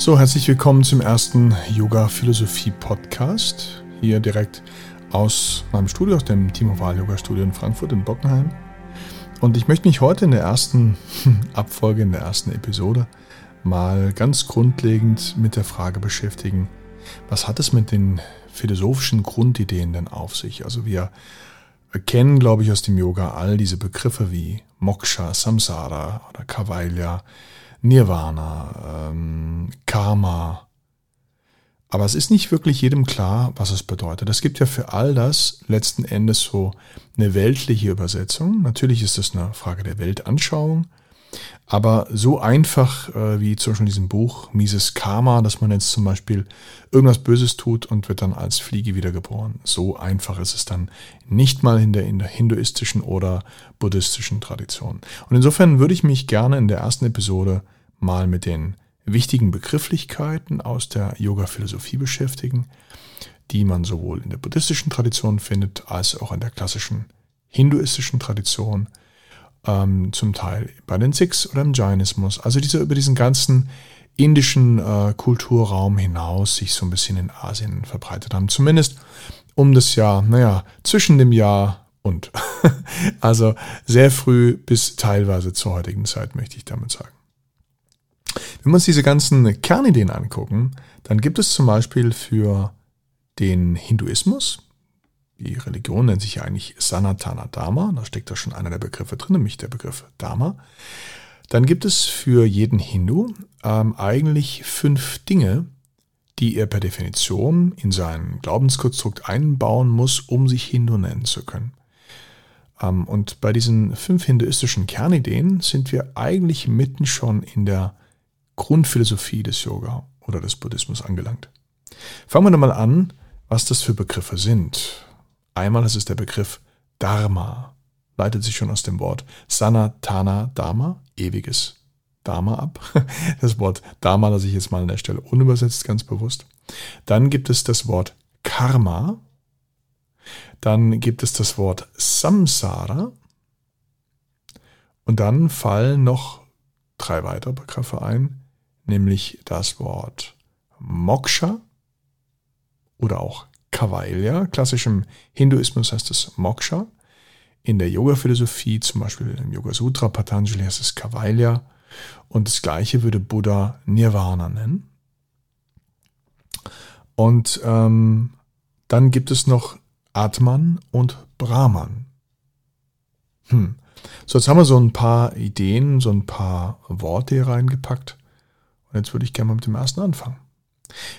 So, herzlich willkommen zum ersten Yoga-Philosophie-Podcast. Hier direkt aus meinem Studio, aus dem Timo Wahl Yoga Studio in Frankfurt in Bockenheim. Und ich möchte mich heute in der ersten Abfolge, in der ersten Episode mal ganz grundlegend mit der Frage beschäftigen, was hat es mit den philosophischen Grundideen denn auf sich? Also wir erkennen, glaube ich, aus dem Yoga all diese Begriffe wie Moksha, Samsara oder Kavailya, Nirvana, ähm, Karma. Aber es ist nicht wirklich jedem klar, was es bedeutet. Es gibt ja für all das letzten Endes so eine weltliche Übersetzung. Natürlich ist es eine Frage der Weltanschauung. Aber so einfach äh, wie zum Beispiel in diesem Buch Mises Karma, dass man jetzt zum Beispiel irgendwas Böses tut und wird dann als Fliege wiedergeboren. So einfach ist es dann nicht mal in der, in der hinduistischen oder buddhistischen Tradition. Und insofern würde ich mich gerne in der ersten Episode mal mit den wichtigen Begrifflichkeiten aus der Yoga-Philosophie beschäftigen, die man sowohl in der buddhistischen Tradition findet als auch in der klassischen hinduistischen Tradition ähm, zum Teil bei den Sikhs oder im Jainismus. Also diese, über diesen ganzen indischen äh, Kulturraum hinaus sich so ein bisschen in Asien verbreitet haben. Zumindest um das Jahr, naja, zwischen dem Jahr und. also sehr früh bis teilweise zur heutigen Zeit, möchte ich damit sagen. Wenn wir uns diese ganzen Kernideen angucken, dann gibt es zum Beispiel für den Hinduismus, die Religion nennt sich ja eigentlich Sanatana Dharma, da steckt da schon einer der Begriffe drin, nämlich der Begriff Dharma. Dann gibt es für jeden Hindu ähm, eigentlich fünf Dinge, die er per Definition in sein Glaubenskonstrukt einbauen muss, um sich Hindu nennen zu können. Ähm, und bei diesen fünf hinduistischen Kernideen sind wir eigentlich mitten schon in der Grundphilosophie des Yoga oder des Buddhismus angelangt. Fangen wir mal an, was das für Begriffe sind. Einmal ist es der Begriff Dharma, leitet sich schon aus dem Wort Sanatana Dharma, ewiges Dharma ab. Das Wort Dharma lasse ich jetzt mal an der Stelle unübersetzt, ganz bewusst. Dann gibt es das Wort Karma. Dann gibt es das Wort Samsara. Und dann fallen noch drei weitere Begriffe ein, nämlich das Wort Moksha oder auch Kavailya. Klassisch im Hinduismus heißt es Moksha. In der Yoga-Philosophie, zum Beispiel im Yoga Sutra Patanjali, heißt es Kavailya. Und das gleiche würde Buddha Nirvana nennen. Und ähm, dann gibt es noch Atman und Brahman. Hm. So, jetzt haben wir so ein paar Ideen, so ein paar Worte hier reingepackt. Und jetzt würde ich gerne mal mit dem ersten anfangen.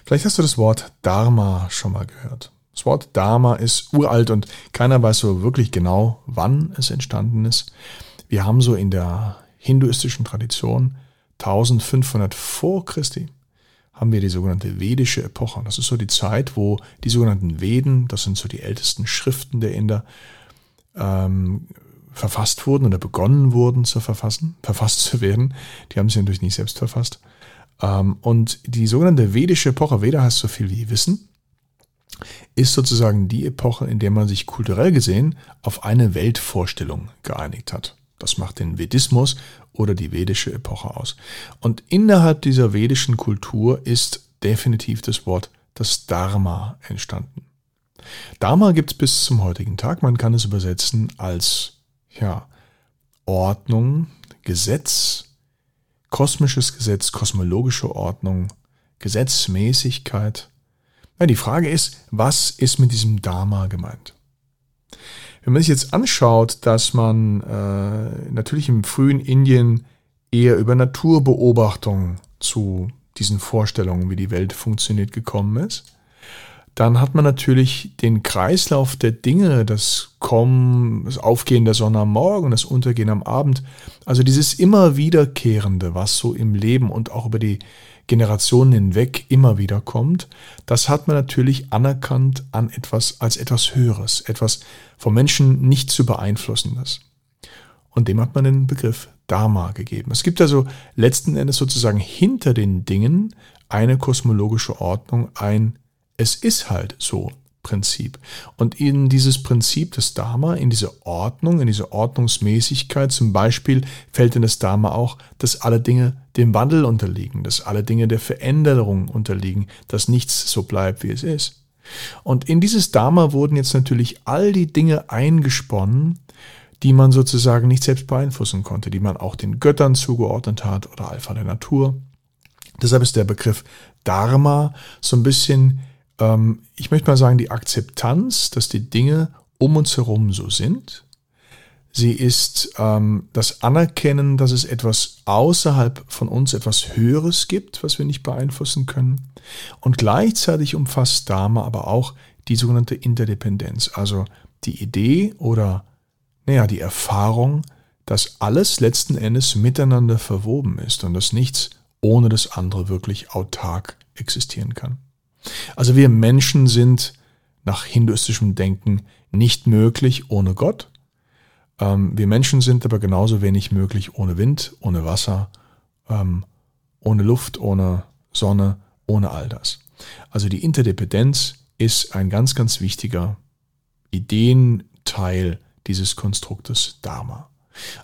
Vielleicht hast du das Wort Dharma schon mal gehört. Das Wort Dharma ist uralt und keiner weiß so wirklich genau, wann es entstanden ist. Wir haben so in der hinduistischen Tradition 1500 vor Christi haben wir die sogenannte vedische Epoche. Das ist so die Zeit, wo die sogenannten Veden, das sind so die ältesten Schriften der Inder, ähm, verfasst wurden oder begonnen wurden zu verfassen, verfasst zu werden. Die haben sie natürlich nicht selbst verfasst. Ähm, und die sogenannte vedische Epoche, Veda heißt so viel wie Wissen, ist sozusagen die Epoche, in der man sich kulturell gesehen auf eine Weltvorstellung geeinigt hat. Das macht den Vedismus oder die vedische Epoche aus. Und innerhalb dieser vedischen Kultur ist definitiv das Wort das Dharma entstanden. Dharma gibt es bis zum heutigen Tag. Man kann es übersetzen als ja, Ordnung, Gesetz, kosmisches Gesetz, kosmologische Ordnung, Gesetzmäßigkeit. Ja, die Frage ist, was ist mit diesem Dharma gemeint? Wenn man sich jetzt anschaut, dass man äh, natürlich im frühen Indien eher über Naturbeobachtung zu diesen Vorstellungen, wie die Welt funktioniert, gekommen ist, dann hat man natürlich den Kreislauf der Dinge, das Kommen, das Aufgehen der Sonne am Morgen, das Untergehen am Abend, also dieses immer wiederkehrende, was so im Leben und auch über die Generationen hinweg immer wieder kommt, das hat man natürlich anerkannt an etwas als etwas Höheres, etwas vom Menschen nicht zu beeinflussendes. Und dem hat man den Begriff Dharma gegeben. Es gibt also letzten Endes sozusagen hinter den Dingen eine kosmologische Ordnung, ein es ist halt so. Prinzip. Und in dieses Prinzip des Dharma, in diese Ordnung, in diese Ordnungsmäßigkeit zum Beispiel fällt in das Dharma auch, dass alle Dinge dem Wandel unterliegen, dass alle Dinge der Veränderung unterliegen, dass nichts so bleibt, wie es ist. Und in dieses Dharma wurden jetzt natürlich all die Dinge eingesponnen, die man sozusagen nicht selbst beeinflussen konnte, die man auch den Göttern zugeordnet hat oder Alpha der Natur. Deshalb ist der Begriff Dharma so ein bisschen ich möchte mal sagen, die Akzeptanz, dass die Dinge um uns herum so sind. Sie ist ähm, das Anerkennen, dass es etwas außerhalb von uns, etwas Höheres gibt, was wir nicht beeinflussen können. Und gleichzeitig umfasst Dharma aber auch die sogenannte Interdependenz, also die Idee oder, naja, die Erfahrung, dass alles letzten Endes miteinander verwoben ist und dass nichts ohne das andere wirklich autark existieren kann. Also wir Menschen sind nach hinduistischem Denken nicht möglich ohne Gott. Ähm, wir Menschen sind aber genauso wenig möglich ohne Wind, ohne Wasser, ähm, ohne Luft, ohne Sonne, ohne all das. Also die Interdependenz ist ein ganz, ganz wichtiger Ideenteil dieses Konstruktes Dharma.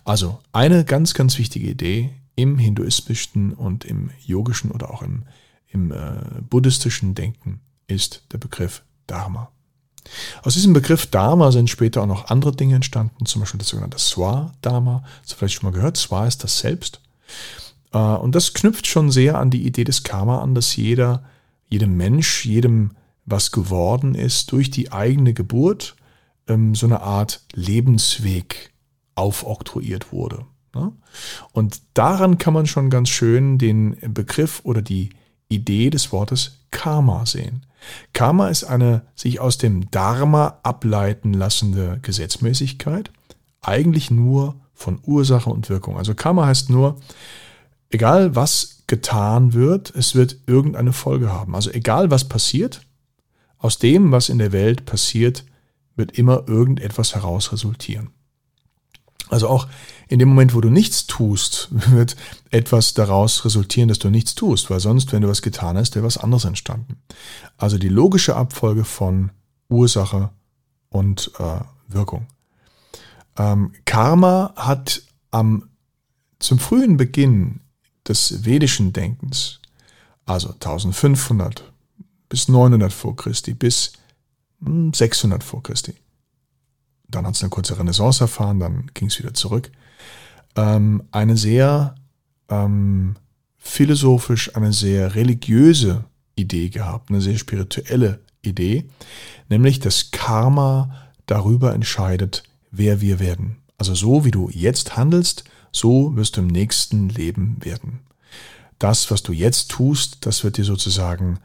Also eine ganz, ganz wichtige Idee im hinduistischen und im yogischen oder auch im im äh, buddhistischen Denken ist der Begriff Dharma. Aus diesem Begriff Dharma sind später auch noch andere Dinge entstanden, zum Beispiel das sogenannte Swa-Dharma. Das vielleicht schon mal gehört. Swa ist das Selbst. Äh, und das knüpft schon sehr an die Idee des Karma an, dass jeder, jedem Mensch, jedem, was geworden ist, durch die eigene Geburt ähm, so eine Art Lebensweg aufoktroyiert wurde. Ne? Und daran kann man schon ganz schön den Begriff oder die Idee des Wortes Karma sehen. Karma ist eine sich aus dem Dharma ableiten lassende Gesetzmäßigkeit, eigentlich nur von Ursache und Wirkung. Also Karma heißt nur, egal was getan wird, es wird irgendeine Folge haben. Also egal was passiert, aus dem, was in der Welt passiert, wird immer irgendetwas heraus resultieren. Also auch in dem Moment, wo du nichts tust, wird etwas daraus resultieren, dass du nichts tust, weil sonst, wenn du was getan hast, wäre was anderes entstanden. Also die logische Abfolge von Ursache und äh, Wirkung. Ähm, Karma hat am, zum frühen Beginn des vedischen Denkens, also 1500 bis 900 vor Christi, bis 600 hm, vor Christi, dann hat es eine kurze Renaissance erfahren, dann ging es wieder zurück. Ähm, eine sehr ähm, philosophisch, eine sehr religiöse Idee gehabt, eine sehr spirituelle Idee, nämlich dass Karma darüber entscheidet, wer wir werden. Also so wie du jetzt handelst, so wirst du im nächsten Leben werden. Das, was du jetzt tust, das wird dir sozusagen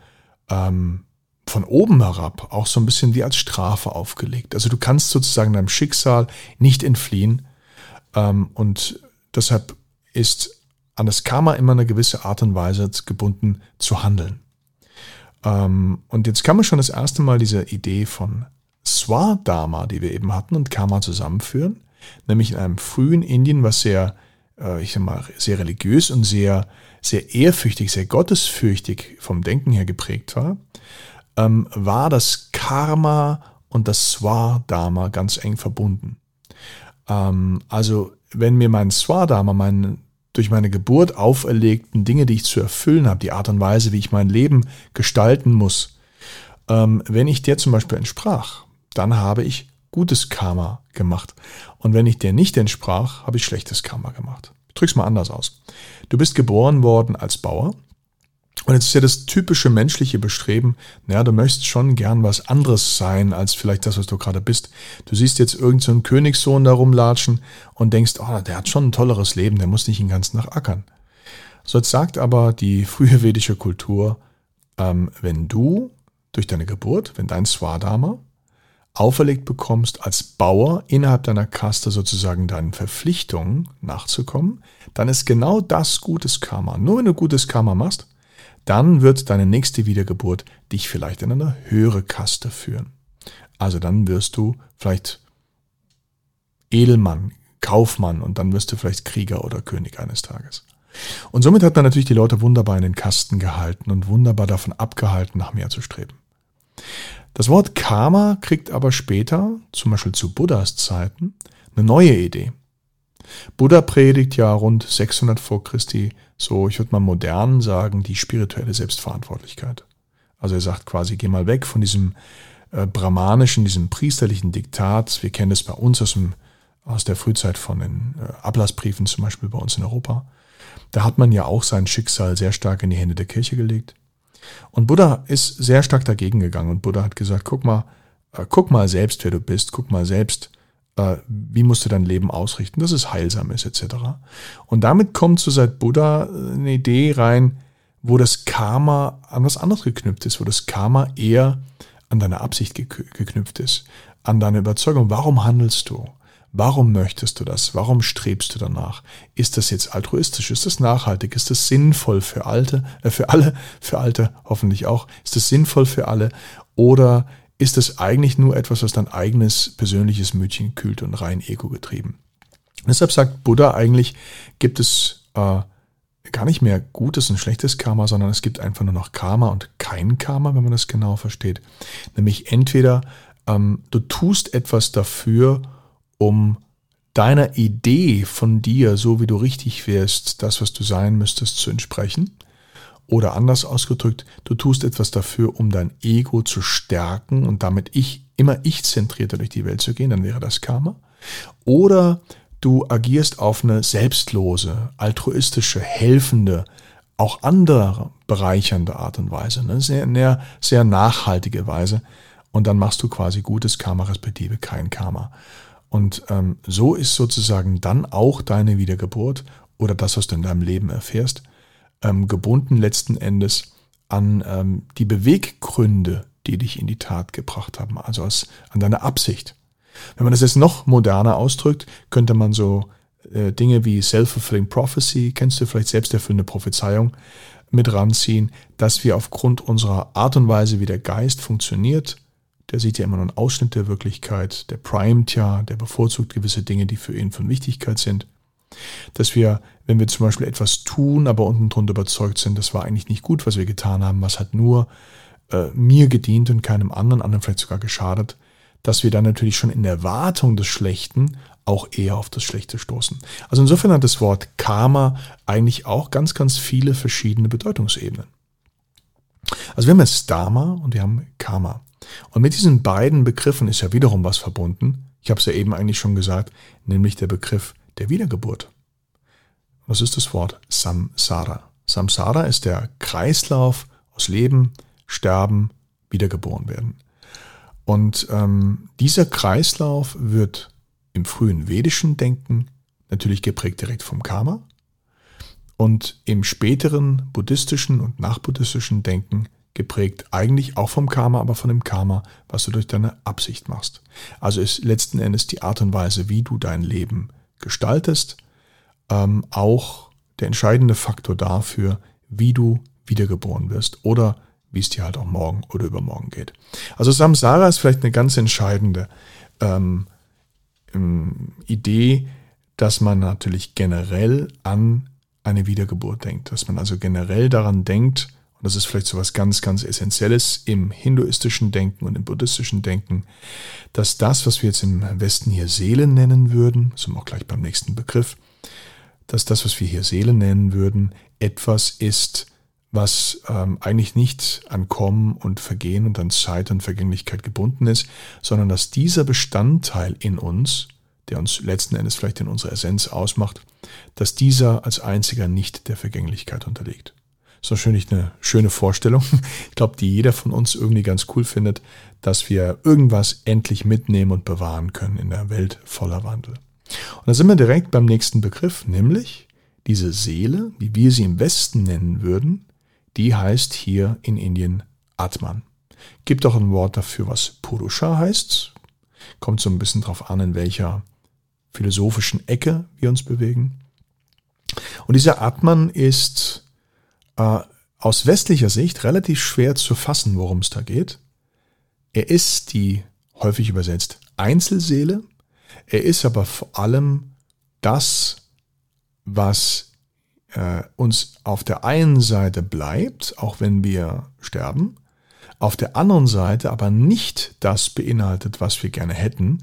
ähm, von oben herab auch so ein bisschen wie als Strafe aufgelegt. Also du kannst sozusagen deinem Schicksal nicht entfliehen. Ähm, und deshalb ist an das Karma immer eine gewisse Art und Weise gebunden zu handeln. Ähm, und jetzt kann man schon das erste Mal diese Idee von Swadharma, die wir eben hatten, und Karma zusammenführen. Nämlich in einem frühen Indien, was sehr, äh, ich sag mal, sehr religiös und sehr, sehr ehrfürchtig, sehr gottesfürchtig vom Denken her geprägt war ähm, war das Karma und das Swadharma ganz eng verbunden. Ähm, also wenn mir mein Swadharma, mein durch meine Geburt auferlegten Dinge, die ich zu erfüllen habe, die Art und Weise, wie ich mein Leben gestalten muss, ähm, wenn ich der zum Beispiel entsprach, dann habe ich gutes Karma gemacht. Und wenn ich der nicht entsprach, habe ich schlechtes Karma gemacht. Drück's mal anders aus. Du bist geboren worden als Bauer, und jetzt ist ja das typische menschliche Bestreben, naja, du möchtest schon gern was anderes sein, als vielleicht das, was du gerade bist. Du siehst jetzt irgendeinen so Königssohn da rumlatschen und denkst, oh, der hat schon ein tolleres Leben, der muss nicht den ganzen Tag ackern. So jetzt sagt aber die frühe vedische Kultur, ähm, wenn du durch deine Geburt, wenn dein Swadharma auferlegt bekommst, als Bauer innerhalb deiner Kaste sozusagen deinen Verpflichtungen nachzukommen, dann ist genau das gutes Karma. Nur wenn du gutes Karma machst, dann wird deine nächste Wiedergeburt dich vielleicht in eine höhere Kaste führen. Also dann wirst du vielleicht Edelmann, Kaufmann und dann wirst du vielleicht Krieger oder König eines Tages. Und somit hat man natürlich die Leute wunderbar in den Kasten gehalten und wunderbar davon abgehalten, nach mehr zu streben. Das Wort Karma kriegt aber später, zum Beispiel zu Buddhas Zeiten, eine neue Idee. Buddha predigt ja rund 600 vor Christi so, ich würde mal modern sagen, die spirituelle Selbstverantwortlichkeit. Also er sagt quasi, geh mal weg von diesem äh, brahmanischen, diesem priesterlichen Diktat. Wir kennen es bei uns aus, dem, aus der Frühzeit von den äh, Ablassbriefen, zum Beispiel bei uns in Europa. Da hat man ja auch sein Schicksal sehr stark in die Hände der Kirche gelegt. Und Buddha ist sehr stark dagegen gegangen und Buddha hat gesagt, guck mal, äh, guck mal selbst, wer du bist, guck mal selbst, wie musst du dein Leben ausrichten, dass es heilsam ist, etc. Und damit kommt so seit Buddha eine Idee rein, wo das Karma an was anderes geknüpft ist, wo das Karma eher an deine Absicht geknüpft ist, an deine Überzeugung. Warum handelst du? Warum möchtest du das? Warum strebst du danach? Ist das jetzt altruistisch? Ist das nachhaltig? Ist das sinnvoll für Alte, äh, für alle, für Alte hoffentlich auch? Ist das sinnvoll für alle? Oder ist es eigentlich nur etwas, was dein eigenes persönliches Mütchen kühlt und rein ego getrieben. Deshalb sagt Buddha eigentlich, gibt es äh, gar nicht mehr gutes und schlechtes Karma, sondern es gibt einfach nur noch Karma und kein Karma, wenn man das genau versteht. Nämlich entweder ähm, du tust etwas dafür, um deiner Idee von dir, so wie du richtig wärst, das, was du sein müsstest, zu entsprechen. Oder anders ausgedrückt, du tust etwas dafür, um dein Ego zu stärken und damit ich immer ich-zentrierter durch die Welt zu gehen, dann wäre das Karma. Oder du agierst auf eine selbstlose, altruistische, helfende, auch andere bereichernde Art und Weise, eine sehr, sehr, sehr nachhaltige Weise. Und dann machst du quasi gutes Karma, respektive kein Karma. Und ähm, so ist sozusagen dann auch deine Wiedergeburt oder das, was du in deinem Leben erfährst, ähm, gebunden letzten Endes an ähm, die Beweggründe, die dich in die Tat gebracht haben, also als, an deine Absicht. Wenn man das jetzt noch moderner ausdrückt, könnte man so äh, Dinge wie Self-Fulfilling Prophecy, kennst du vielleicht selbsterfüllende Prophezeiung, mit ranziehen, dass wir aufgrund unserer Art und Weise, wie der Geist funktioniert, der sieht ja immer nur einen Ausschnitt der Wirklichkeit, der primet ja, der bevorzugt gewisse Dinge, die für ihn von Wichtigkeit sind, dass wir, wenn wir zum Beispiel etwas tun, aber unten drunter überzeugt sind, das war eigentlich nicht gut, was wir getan haben, was hat nur äh, mir gedient und keinem anderen, anderen vielleicht sogar geschadet, dass wir dann natürlich schon in der Erwartung des Schlechten auch eher auf das Schlechte stoßen. Also insofern hat das Wort Karma eigentlich auch ganz, ganz viele verschiedene Bedeutungsebenen. Also wir haben jetzt Dharma und wir haben Karma. Und mit diesen beiden Begriffen ist ja wiederum was verbunden. Ich habe es ja eben eigentlich schon gesagt, nämlich der Begriff der Wiedergeburt. Was ist das Wort? Samsara. Samsara ist der Kreislauf aus Leben, Sterben, Wiedergeboren werden. Und ähm, dieser Kreislauf wird im frühen vedischen Denken natürlich geprägt direkt vom Karma und im späteren buddhistischen und nachbuddhistischen Denken geprägt eigentlich auch vom Karma, aber von dem Karma, was du durch deine Absicht machst. Also ist letzten Endes die Art und Weise, wie du dein Leben gestaltest, ähm, auch der entscheidende Faktor dafür, wie du wiedergeboren wirst oder wie es dir halt auch morgen oder übermorgen geht. Also Samsara ist vielleicht eine ganz entscheidende ähm, ähm, Idee, dass man natürlich generell an eine Wiedergeburt denkt, dass man also generell daran denkt, und das ist vielleicht so was ganz, ganz Essentielles im hinduistischen Denken und im buddhistischen Denken, dass das, was wir jetzt im Westen hier Seele nennen würden, sind wir auch gleich beim nächsten Begriff, dass das, was wir hier Seele nennen würden, etwas ist, was ähm, eigentlich nicht an Kommen und Vergehen und an Zeit und Vergänglichkeit gebunden ist, sondern dass dieser Bestandteil in uns, der uns letzten Endes vielleicht in unserer Essenz ausmacht, dass dieser als einziger nicht der Vergänglichkeit unterliegt. Das ist natürlich eine schöne Vorstellung. Ich glaube, die jeder von uns irgendwie ganz cool findet, dass wir irgendwas endlich mitnehmen und bewahren können in der Welt voller Wandel. Und da sind wir direkt beim nächsten Begriff, nämlich diese Seele, wie wir sie im Westen nennen würden, die heißt hier in Indien Atman. Gibt auch ein Wort dafür, was Purusha heißt. Kommt so ein bisschen drauf an, in welcher philosophischen Ecke wir uns bewegen. Und dieser Atman ist äh, aus westlicher Sicht relativ schwer zu fassen, worum es da geht. Er ist die, häufig übersetzt, Einzelseele. Er ist aber vor allem das, was äh, uns auf der einen Seite bleibt, auch wenn wir sterben, auf der anderen Seite aber nicht das beinhaltet, was wir gerne hätten,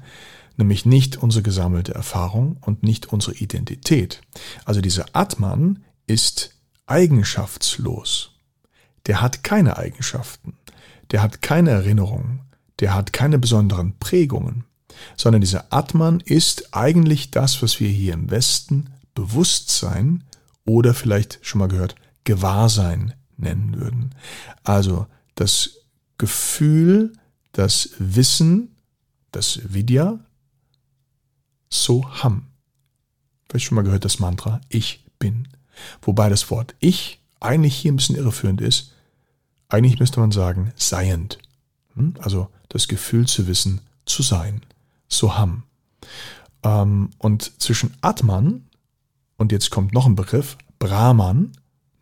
nämlich nicht unsere gesammelte Erfahrung und nicht unsere Identität. Also dieser Atman ist eigenschaftslos. Der hat keine Eigenschaften, der hat keine Erinnerungen, der hat keine besonderen Prägungen, sondern dieser Atman ist eigentlich das, was wir hier im Westen Bewusstsein oder vielleicht schon mal gehört Gewahrsein nennen würden. Also das Gefühl, das Wissen, das Vidya, Soham. Vielleicht schon mal gehört das Mantra Ich bin. Wobei das Wort Ich eigentlich hier ein bisschen irreführend ist. Eigentlich müsste man sagen seiend. Hm? Also das Gefühl zu wissen, zu sein. Soham. Ähm, und zwischen Atman und jetzt kommt noch ein Begriff, Brahman,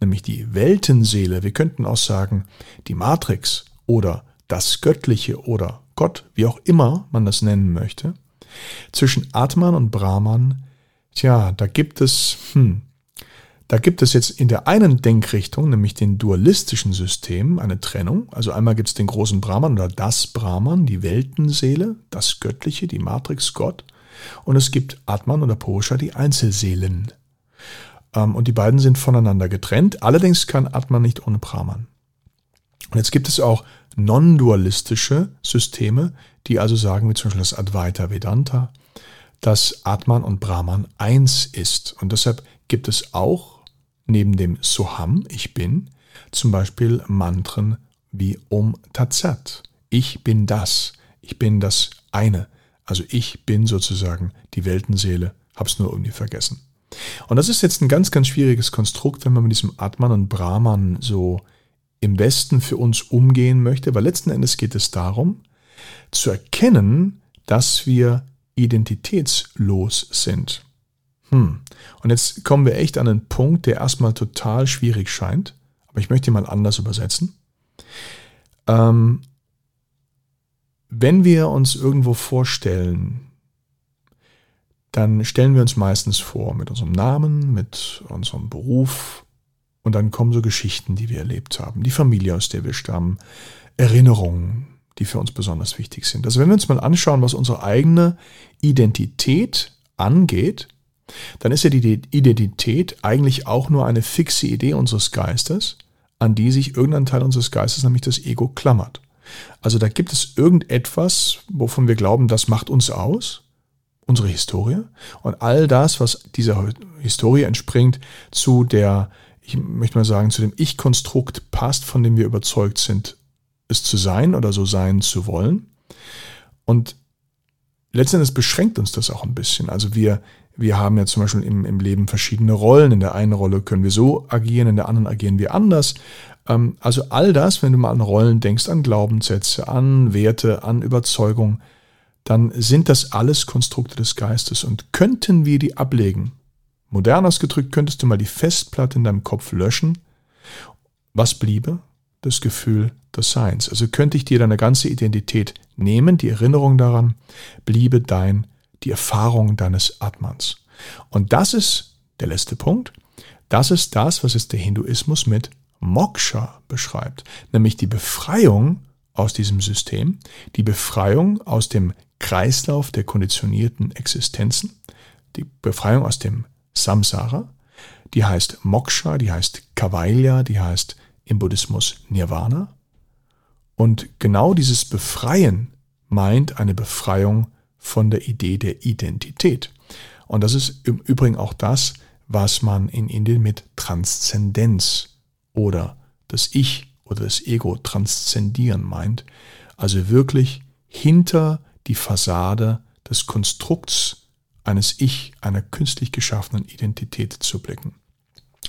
nämlich die Weltenseele, wir könnten auch sagen die Matrix oder das Göttliche oder Gott, wie auch immer man das nennen möchte, zwischen Atman und Brahman, tja, da gibt es, hm, da gibt es jetzt in der einen Denkrichtung, nämlich den dualistischen System, eine Trennung. Also einmal gibt es den großen Brahman oder das Brahman, die Weltenseele, das Göttliche, die Matrix Gott. Und es gibt Atman oder Purusha, die Einzelseelen. Ähm, und die beiden sind voneinander getrennt. Allerdings kann Atman nicht ohne Brahman. Und jetzt gibt es auch non-dualistische Systeme, die also sagen, wie zum Beispiel das Advaita Vedanta, dass Atman und Brahman eins ist. Und deshalb gibt es auch neben dem Soham, ich bin, zum Beispiel Mantren wie Om Tatsat. Ich bin das. Ich bin das eine. Also ich bin sozusagen die Weltenseele. Hab's nur irgendwie vergessen. Und das ist jetzt ein ganz, ganz schwieriges Konstrukt, wenn man mit diesem Atman und Brahman so im Westen für uns umgehen möchte, weil letzten Endes geht es darum, zu erkennen, dass wir identitätslos sind. Hm. Und jetzt kommen wir echt an einen Punkt, der erstmal total schwierig scheint, aber ich möchte ihn mal anders übersetzen. Ähm, wenn wir uns irgendwo vorstellen, dann stellen wir uns meistens vor mit unserem Namen, mit unserem Beruf, und dann kommen so Geschichten, die wir erlebt haben, die Familie, aus der wir stammen, Erinnerungen, die für uns besonders wichtig sind. Also wenn wir uns mal anschauen, was unsere eigene Identität angeht, dann ist ja die Identität eigentlich auch nur eine fixe Idee unseres Geistes, an die sich irgendein Teil unseres Geistes, nämlich das Ego, klammert. Also da gibt es irgendetwas, wovon wir glauben, das macht uns aus, unsere Historie. Und all das, was dieser Historie entspringt, zu der ich möchte mal sagen, zu dem Ich-Konstrukt passt, von dem wir überzeugt sind, es zu sein oder so sein zu wollen. Und letztendlich beschränkt uns das auch ein bisschen. Also wir, wir haben ja zum Beispiel im, im Leben verschiedene Rollen. In der einen Rolle können wir so agieren, in der anderen agieren wir anders. Ähm, also all das, wenn du mal an Rollen denkst, an Glaubenssätze, an Werte, an Überzeugung, dann sind das alles Konstrukte des Geistes. Und könnten wir die ablegen, Modern ausgedrückt könntest du mal die Festplatte in deinem Kopf löschen. Was bliebe? Das Gefühl des Seins. Also könnte ich dir deine ganze Identität nehmen, die Erinnerung daran, bliebe dein, die Erfahrung deines Atmans. Und das ist der letzte Punkt. Das ist das, was es der Hinduismus mit Moksha beschreibt, nämlich die Befreiung aus diesem System, die Befreiung aus dem Kreislauf der konditionierten Existenzen, die Befreiung aus dem Samsara, die heißt Moksha, die heißt Kavailya, die heißt im Buddhismus Nirvana. Und genau dieses Befreien meint eine Befreiung von der Idee der Identität. Und das ist im Übrigen auch das, was man in Indien mit Transzendenz oder das Ich oder das Ego transzendieren meint. Also wirklich hinter die Fassade des Konstrukts eines Ich, einer künstlich geschaffenen Identität zu blicken.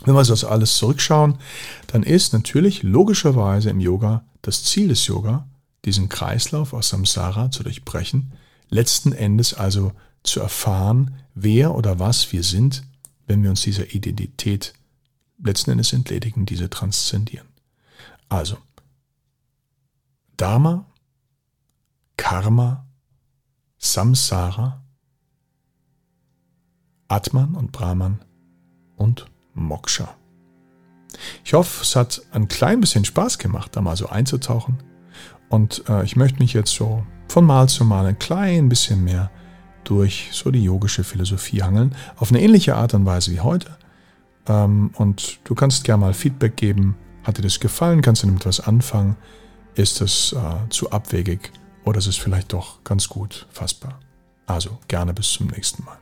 Wenn wir das alles zurückschauen, dann ist natürlich logischerweise im Yoga das Ziel des Yoga, diesen Kreislauf aus Samsara zu durchbrechen, letzten Endes also zu erfahren, wer oder was wir sind, wenn wir uns dieser Identität letzten Endes entledigen, diese transzendieren. Also, Dharma, Karma, Samsara, Atman und Brahman und Moksha. Ich hoffe, es hat ein klein bisschen Spaß gemacht, da mal so einzutauchen. Und äh, ich möchte mich jetzt so von Mal zu Mal ein klein bisschen mehr durch so die yogische Philosophie hangeln, auf eine ähnliche Art und Weise wie heute. Ähm, und du kannst gerne mal Feedback geben. Hat dir das gefallen? Kannst du damit was anfangen? Ist es äh, zu abwegig oder ist es vielleicht doch ganz gut fassbar? Also gerne bis zum nächsten Mal.